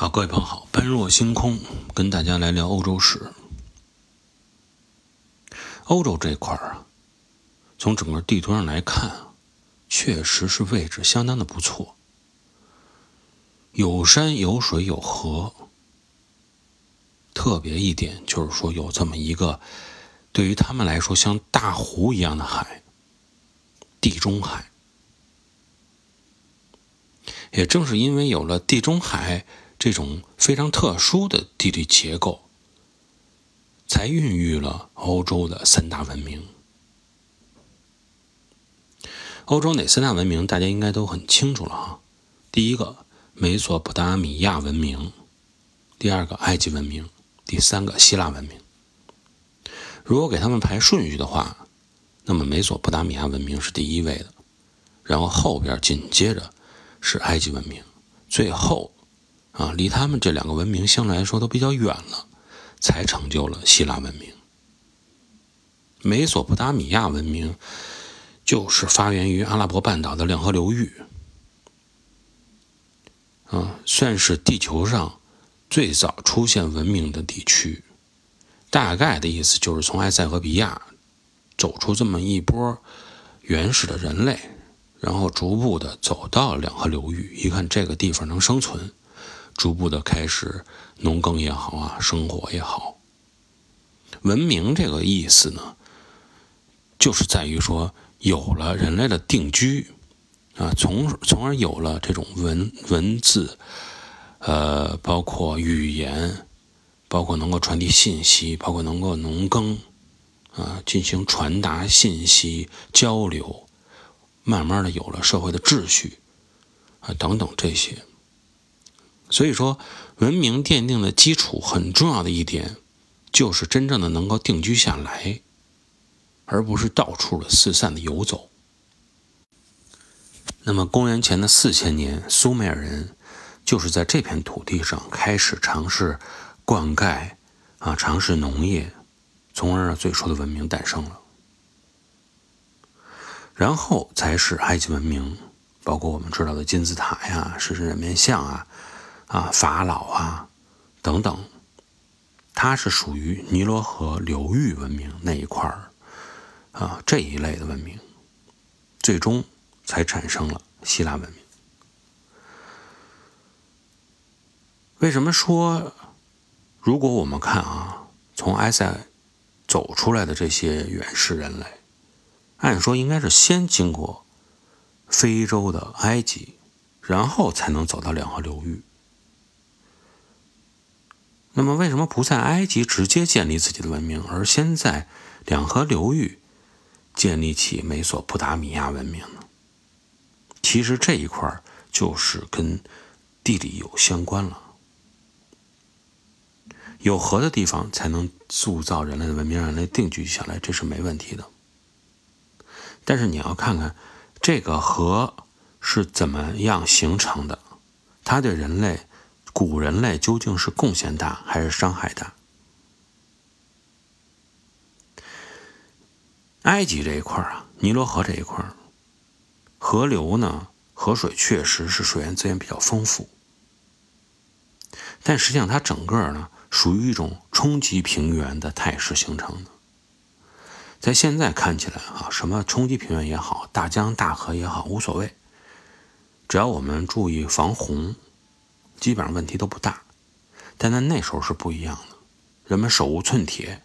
好，各位朋友好，般若星空跟大家来聊欧洲史。欧洲这块儿啊，从整个地图上来看，确实是位置相当的不错，有山有水有河。特别一点就是说，有这么一个对于他们来说像大湖一样的海——地中海。也正是因为有了地中海。这种非常特殊的地理结构，才孕育了欧洲的三大文明。欧洲哪三大文明，大家应该都很清楚了哈。第一个，美索不达米亚文明；第二个，埃及文明；第三个，希腊文明。如果给他们排顺序的话，那么美索不达米亚文明是第一位的，然后后边紧接着是埃及文明，最后。啊，离他们这两个文明相对来说都比较远了，才成就了希腊文明。美索不达米亚文明就是发源于阿拉伯半岛的两河流域，啊，算是地球上最早出现文明的地区。大概的意思就是从埃塞俄比亚走出这么一波原始的人类，然后逐步的走到两河流域，一看这个地方能生存。逐步的开始农耕也好啊，生活也好。文明这个意思呢，就是在于说有了人类的定居啊，从从而有了这种文文字，呃，包括语言，包括能够传递信息，包括能够农耕啊，进行传达信息交流，慢慢的有了社会的秩序啊，等等这些。所以说，文明奠定的基础很重要的一点，就是真正的能够定居下来，而不是到处的四散的游走。那么，公元前的四千年，苏美尔人就是在这片土地上开始尝试灌溉，啊，尝试农业，从而让最初的文明诞生了。然后才是埃及文明，包括我们知道的金字塔呀、狮身人面像啊。啊，法老啊，等等，它是属于尼罗河流域文明那一块儿啊这一类的文明，最终才产生了希腊文明。为什么说，如果我们看啊，从埃塞走出来的这些原始人类，按说应该是先经过非洲的埃及，然后才能走到两河流域。那么，为什么不在埃及直接建立自己的文明，而先在两河流域建立起美索不达米亚文明呢？其实这一块就是跟地理有相关了。有河的地方才能塑造人类的文明，让人类定居下来，这是没问题的。但是你要看看这个河是怎么样形成的，它对人类。古人类究竟是贡献大还是伤害大？埃及这一块啊，尼罗河这一块河流呢，河水确实是水源资源比较丰富，但实际上它整个呢属于一种冲积平原的态势形成的。在现在看起来啊，什么冲积平原也好，大江大河也好，无所谓，只要我们注意防洪。基本上问题都不大，但在那时候是不一样的。人们手无寸铁，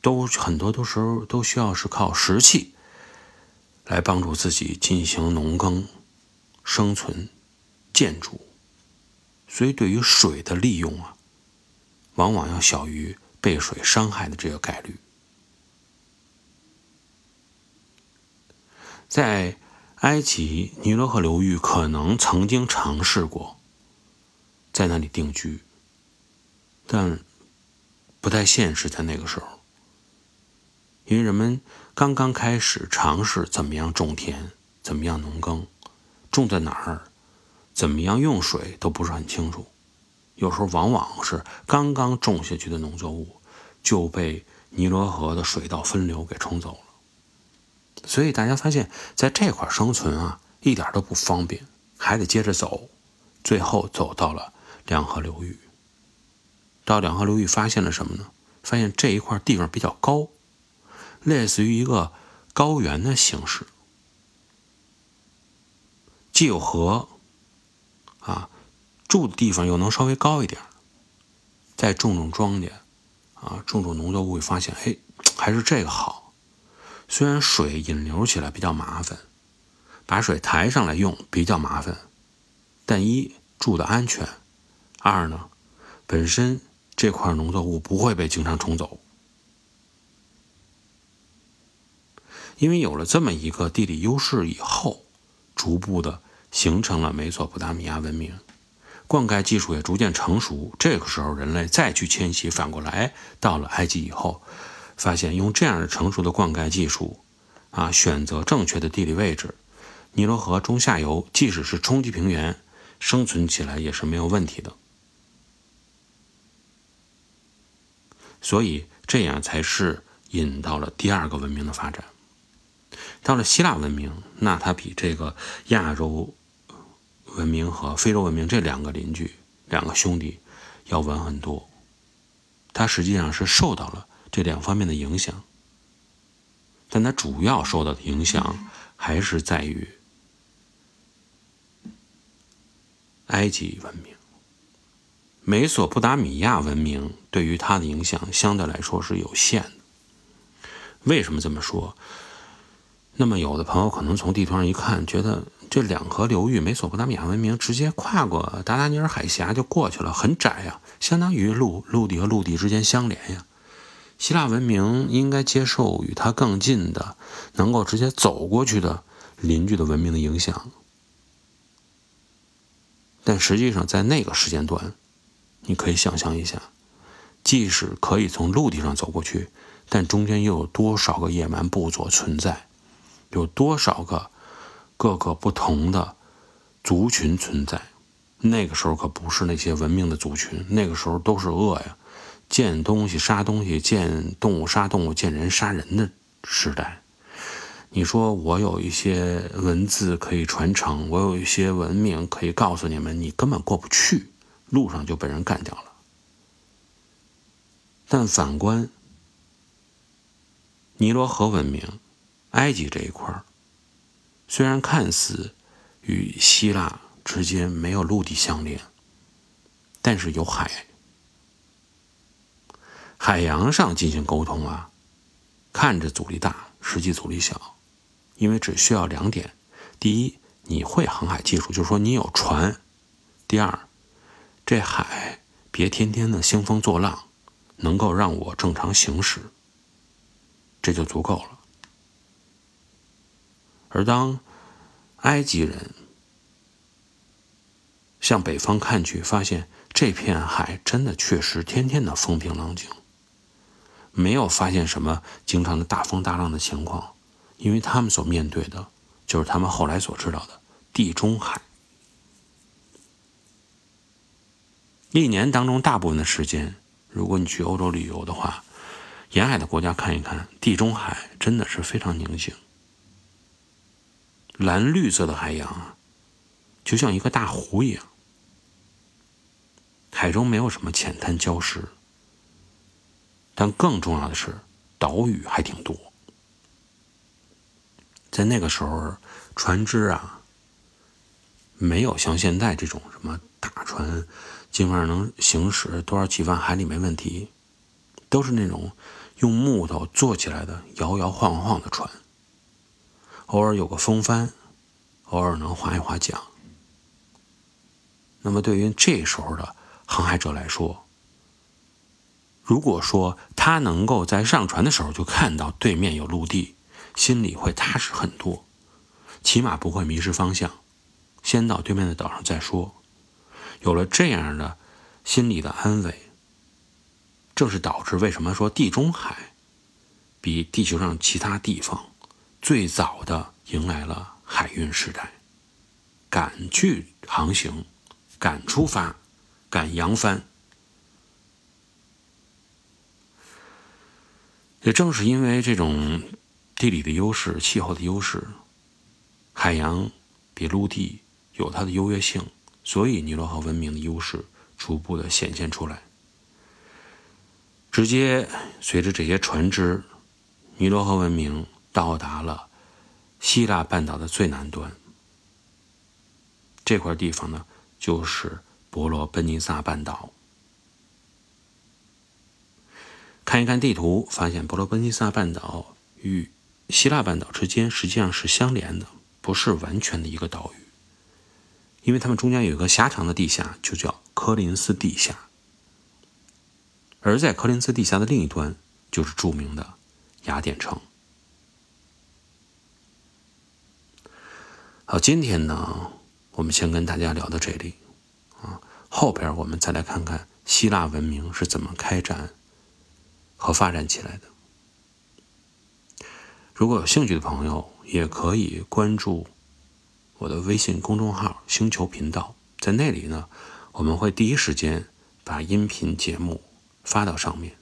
都很多都时候都需要是靠石器来帮助自己进行农耕、生存、建筑，所以对于水的利用啊，往往要小于被水伤害的这个概率。在埃及尼罗河流域，可能曾经尝试过。在那里定居，但不太现实。在那个时候，因为人们刚刚开始尝试怎么样种田，怎么样农耕，种在哪儿，怎么样用水都不是很清楚。有时候往往是刚刚种下去的农作物就被尼罗河的水道分流给冲走了。所以大家发现，在这块生存啊，一点都不方便，还得接着走，最后走到了。两河流域。到两河流域发现了什么呢？发现这一块地方比较高，类似于一个高原的形式，既有河，啊，住的地方又能稍微高一点，再种种庄稼，啊，种种农作物，会发现，哎，还是这个好。虽然水引流起来比较麻烦，把水抬上来用比较麻烦，但一住的安全，二呢，本身。这块农作物不会被经常冲走，因为有了这么一个地理优势以后，逐步的形成了美索不达米亚文明，灌溉技术也逐渐成熟。这个时候，人类再去迁徙，反过来到了埃及以后，发现用这样的成熟的灌溉技术，啊，选择正确的地理位置，尼罗河中下游即使是冲积平原，生存起来也是没有问题的。所以这样才是引到了第二个文明的发展。到了希腊文明，那它比这个亚洲文明和非洲文明这两个邻居、两个兄弟要晚很多。它实际上是受到了这两方面的影响，但它主要受到的影响还是在于埃及文明。美索不达米亚文明对于它的影响相对来说是有限的。为什么这么说？那么有的朋友可能从地图上一看，觉得这两河流域，美索不达米亚文明直接跨过达达尼尔海峡就过去了，很窄呀，相当于陆陆地和陆地之间相连呀。希腊文明应该接受与它更近的，能够直接走过去的邻居的文明的影响。但实际上，在那个时间段。你可以想象一下，即使可以从陆地上走过去，但中间又有多少个野蛮部族存在？有多少个各个不同的族群存在？那个时候可不是那些文明的族群，那个时候都是恶呀，见东西杀东西，见动物杀动物，见人杀人的时代。你说我有一些文字可以传承，我有一些文明可以告诉你们，你根本过不去。路上就被人干掉了。但反观尼罗河文明，埃及这一块，虽然看似与希腊之间没有陆地相连，但是有海，海洋上进行沟通啊，看着阻力大，实际阻力小，因为只需要两点：第一，你会航海技术，就是说你有船；第二。这海别天天的兴风作浪，能够让我正常行驶，这就足够了。而当埃及人向北方看去，发现这片海真的确实天天的风平浪静，没有发现什么经常的大风大浪的情况，因为他们所面对的就是他们后来所知道的地中海。一年当中大部分的时间，如果你去欧洲旅游的话，沿海的国家看一看，地中海真的是非常宁静，蓝绿色的海洋啊，就像一个大湖一样，海中没有什么浅滩礁石，但更重要的是岛屿还挺多。在那个时候，船只啊，没有像现在这种什么大船。基本上能行驶多少几万海里没问题，都是那种用木头做起来的摇摇晃晃的船，偶尔有个风帆，偶尔能划一划桨。那么对于这时候的航海者来说，如果说他能够在上船的时候就看到对面有陆地，心里会踏实很多，起码不会迷失方向，先到对面的岛上再说。有了这样的心理的安慰，正是导致为什么说地中海比地球上其他地方最早的迎来了海运时代，敢去航行，敢出发，敢扬帆。也正是因为这种地理的优势、气候的优势，海洋比陆地有它的优越性。所以，尼罗河文明的优势逐步的显现出来。直接随着这些船只，尼罗河文明到达了希腊半岛的最南端。这块地方呢，就是伯罗奔尼撒半岛。看一看地图，发现伯罗奔尼撒半岛与希腊半岛之间实际上是相连的，不是完全的一个岛屿，因为它们中间有一个狭长的地下，就叫科林斯地下。而在科林斯地下的另一端，就是著名的雅典城。好，今天呢，我们先跟大家聊到这里，啊，后边我们再来看看希腊文明是怎么开展和发展起来的。如果有兴趣的朋友，也可以关注我的微信公众号“星球频道”，在那里呢，我们会第一时间把音频节目。发到上面，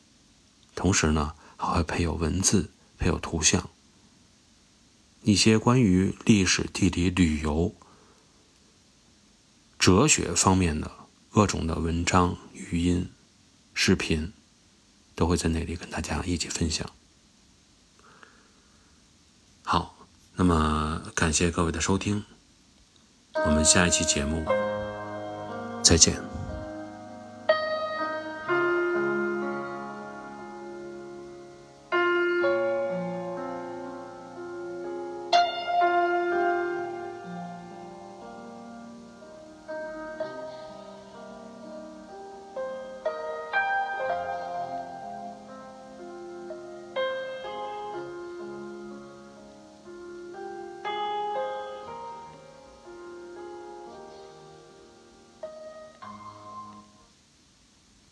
同时呢还会配有文字、配有图像，一些关于历史、地理、旅游、哲学方面的各种的文章、语音、视频，都会在那里跟大家一起分享。好，那么感谢各位的收听，我们下一期节目再见。